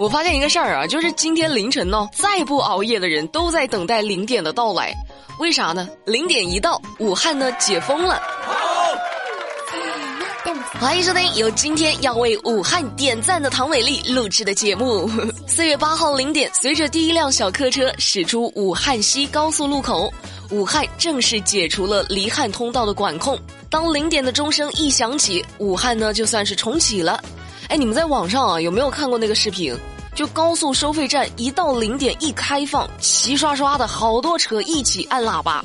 我发现一个事儿啊，就是今天凌晨呢，再不熬夜的人都在等待零点的到来。为啥呢？零点一到，武汉呢解封了。欢迎收听由今天要为武汉点赞的唐美丽录制的节目。四月八号零点，随着第一辆小客车驶出武汉西高速路口，武汉正式解除了离汉通道的管控。当零点的钟声一响起，武汉呢就算是重启了。哎，你们在网上啊有没有看过那个视频？就高速收费站一到零点一开放，齐刷刷的好多车一起按喇叭。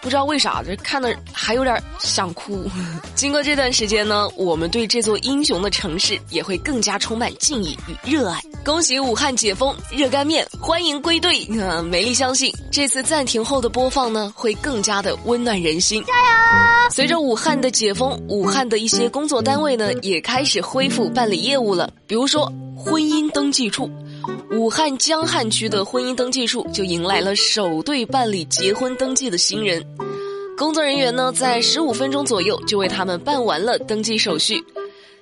不知道为啥，这看的还有点想哭。经过这段时间呢，我们对这座英雄的城市也会更加充满敬意与热爱。恭喜武汉解封，热干面欢迎归队。啊，美丽相信这次暂停后的播放呢，会更加的温暖人心。加油！随着武汉的解封，武汉的一些工作单位呢，也开始恢复办理业务了。比如说婚姻登记处。武汉江汉区的婚姻登记处就迎来了首对办理结婚登记的新人，工作人员呢在十五分钟左右就为他们办完了登记手续。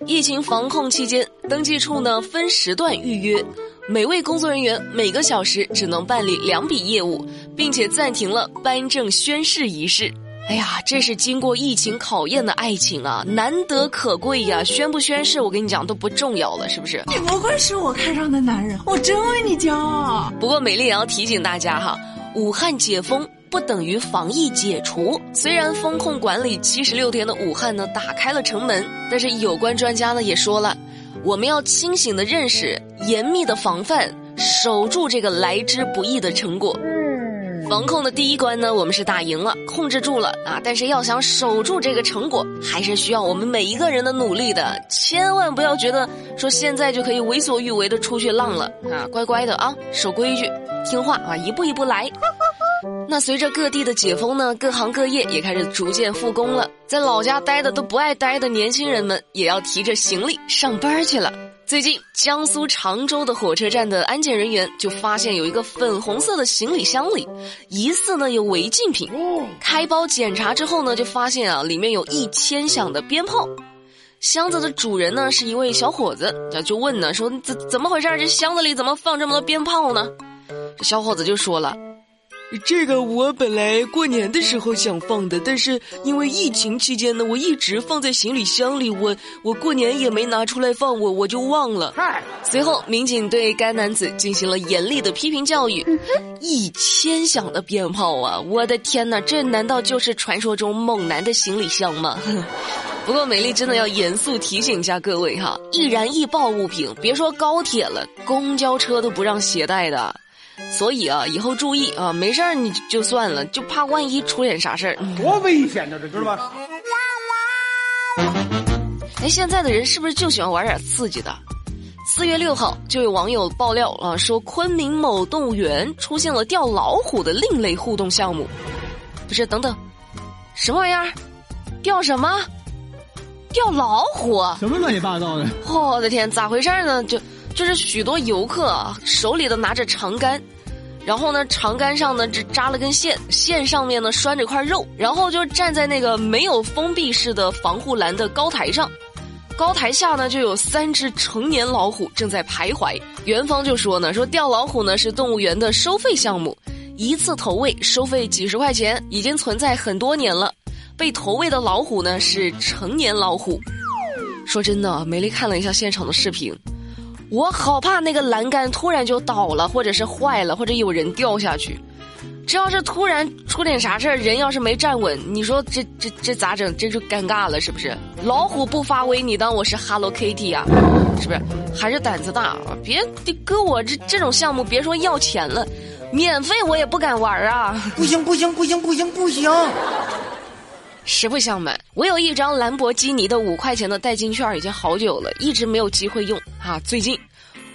疫情防控期间，登记处呢分时段预约，每位工作人员每个小时只能办理两笔业务，并且暂停了颁证宣誓仪式。哎呀，这是经过疫情考验的爱情啊，难得可贵呀！宣不宣誓，我跟你讲都不重要了，是不是？你不愧是我看上的男人，我真为你骄傲。不过美丽也要提醒大家哈，武汉解封不等于防疫解除。虽然风控管理七十六天的武汉呢打开了城门，但是有关专家呢也说了，我们要清醒的认识，严密的防范，守住这个来之不易的成果。防控的第一关呢，我们是打赢了，控制住了啊！但是要想守住这个成果，还是需要我们每一个人的努力的。千万不要觉得说现在就可以为所欲为的出去浪了啊！乖乖的啊，守规矩，听话啊，一步一步来。那随着各地的解封呢，各行各业也开始逐渐复工了。在老家待的都不爱待的年轻人们，也要提着行李上班去了。最近，江苏常州的火车站的安检人员就发现有一个粉红色的行李箱里，疑似呢有违禁品。开包检查之后呢，就发现啊里面有一千响的鞭炮。箱子的主人呢是一位小伙子，就问呢说怎怎么回事？这箱子里怎么放这么多鞭炮呢？这小伙子就说了。这个我本来过年的时候想放的，但是因为疫情期间呢，我一直放在行李箱里，我我过年也没拿出来放，我我就忘了。随后，民警对该男子进行了严厉的批评教育。一千响的鞭炮啊！我的天哪，这难道就是传说中猛男的行李箱吗？不过，美丽真的要严肃提醒一下各位哈，易燃易爆物品，别说高铁了，公交车都不让携带的。所以啊，以后注意啊，没事儿你就算了，就怕万一出点啥事儿，多危险呢，这知道吧？哎，现在的人是不是就喜欢玩点刺激的？四月六号，就有网友爆料啊，说昆明某动物园出现了钓老虎的另类互动项目。不是，等等，什么玩意儿？钓什么？钓老虎？什么乱七八糟的？我的天，咋回事呢？就。就是许多游客啊手里的拿着长杆，然后呢，长杆上呢只扎了根线，线上面呢拴着块肉，然后就站在那个没有封闭式的防护栏的高台上，高台下呢就有三只成年老虎正在徘徊。园方就说呢，说钓老虎呢是动物园的收费项目，一次投喂收费几十块钱，已经存在很多年了。被投喂的老虎呢是成年老虎。说真的，美丽看了一下现场的视频。我好怕那个栏杆突然就倒了，或者是坏了，或者有人掉下去。这要是突然出点啥事儿，人要是没站稳，你说这这这咋整？这就尴尬了，是不是？老虎不发威，你当我是 Hello Kitty 呀？是不是？还是胆子大？别搁我这这种项目，别说要钱了，免费我也不敢玩啊！不行不行不行不行不行！实不相瞒，我有一张兰博基尼的五块钱的代金券，已经好久了，一直没有机会用啊。最近，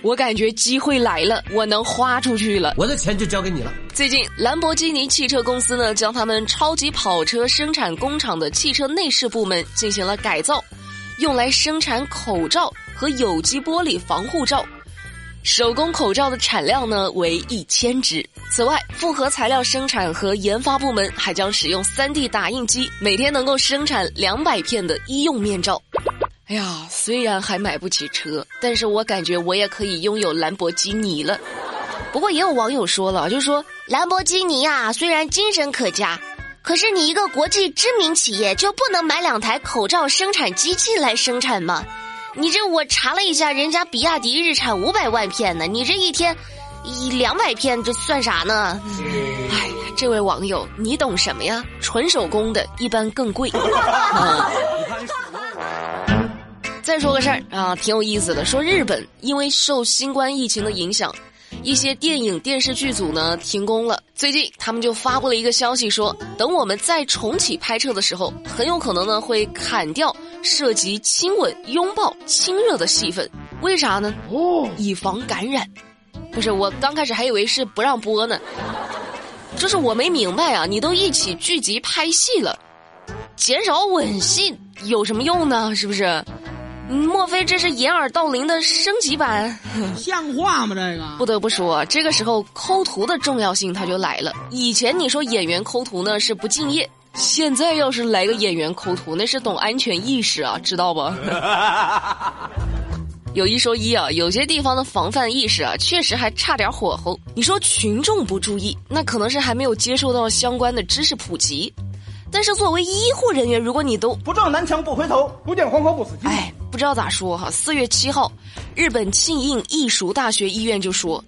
我感觉机会来了，我能花出去了，我的钱就交给你了。最近，兰博基尼汽车公司呢，将他们超级跑车生产工厂的汽车内饰部门进行了改造，用来生产口罩和有机玻璃防护罩。手工口罩的产量呢为一千只。此外，复合材料生产和研发部门还将使用 3D 打印机，每天能够生产两百片的医用面罩。哎呀，虽然还买不起车，但是我感觉我也可以拥有兰博基尼了。不过也有网友说了，就说兰博基尼呀，虽然精神可嘉，可是你一个国际知名企业就不能买两台口罩生产机器来生产吗？你这我查了一下，人家比亚迪日产五百万片呢，你这一天一两百片，这算啥呢？哎呀，这位网友，你懂什么呀？纯手工的一般更贵。再说个事儿啊，挺有意思的，说日本因为受新冠疫情的影响。一些电影电视剧组呢停工了，最近他们就发布了一个消息，说等我们再重启拍摄的时候，很有可能呢会砍掉涉及亲吻、拥抱、亲热的戏份。为啥呢？哦，以防感染。不是，我刚开始还以为是不让播呢，就是我没明白啊，你都一起聚集拍戏了，减少吻戏有什么用呢？是不是？莫非这是掩耳盗铃的升级版？像话吗？这个不得不说，这个时候抠图的重要性它就来了。以前你说演员抠图呢是不敬业，现在要是来个演员抠图，那是懂安全意识啊，知道不？有一说一啊，有些地方的防范意识啊，确实还差点火候。你说群众不注意，那可能是还没有接受到相关的知识普及。但是作为医护人员，如果你都不撞南墙不回头，不见黄河不死心。哎。不知道咋说哈，四月七号，日本庆应义塾大学医院就说，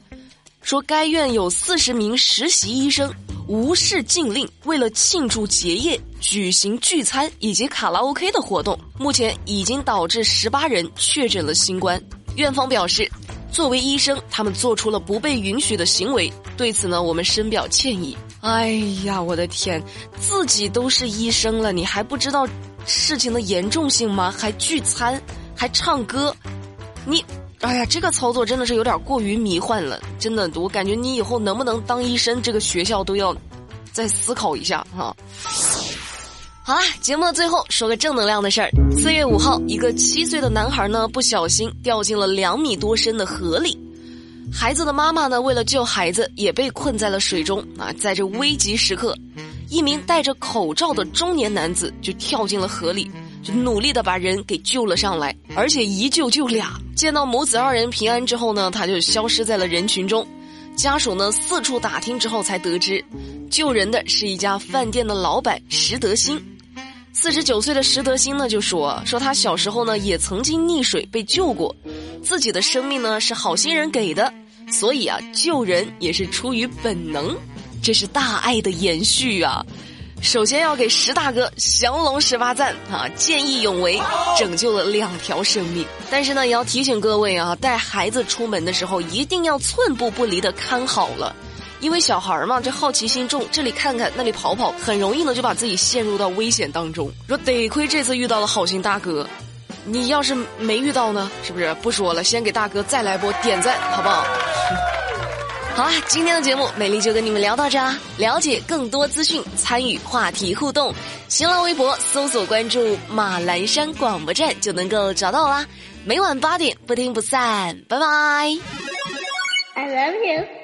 说该院有四十名实习医生无视禁令，为了庆祝结业举行聚餐以及卡拉 OK 的活动，目前已经导致十八人确诊了新冠。院方表示，作为医生，他们做出了不被允许的行为，对此呢，我们深表歉意。哎呀，我的天，自己都是医生了，你还不知道？事情的严重性吗？还聚餐，还唱歌，你，哎呀，这个操作真的是有点过于迷幻了。真的，我感觉你以后能不能当医生，这个学校都要再思考一下哈。好啦，节目的最后说个正能量的事儿。四月五号，一个七岁的男孩呢不小心掉进了两米多深的河里，孩子的妈妈呢为了救孩子也被困在了水中啊，在这危急时刻。一名戴着口罩的中年男子就跳进了河里，就努力的把人给救了上来，而且一救就俩。见到母子二人平安之后呢，他就消失在了人群中。家属呢四处打听之后才得知，救人的是一家饭店的老板石德兴。四十九岁的石德兴呢就说说他小时候呢也曾经溺水被救过，自己的生命呢是好心人给的，所以啊救人也是出于本能。这是大爱的延续啊！首先要给石大哥降龙十八赞啊，见义勇为，拯救了两条生命。但是呢，也要提醒各位啊，带孩子出门的时候一定要寸步不离的看好了，因为小孩嘛，这好奇心重，这里看看那里跑跑，很容易呢就把自己陷入到危险当中。说得亏这次遇到了好心大哥，你要是没遇到呢，是不是？不说了，先给大哥再来波点赞，好不好？好啦，今天的节目美丽就跟你们聊到这儿。了解更多资讯，参与话题互动，新浪微博搜索关注马栏山广播站就能够找到啦。每晚八点不听不散，拜拜。I love you。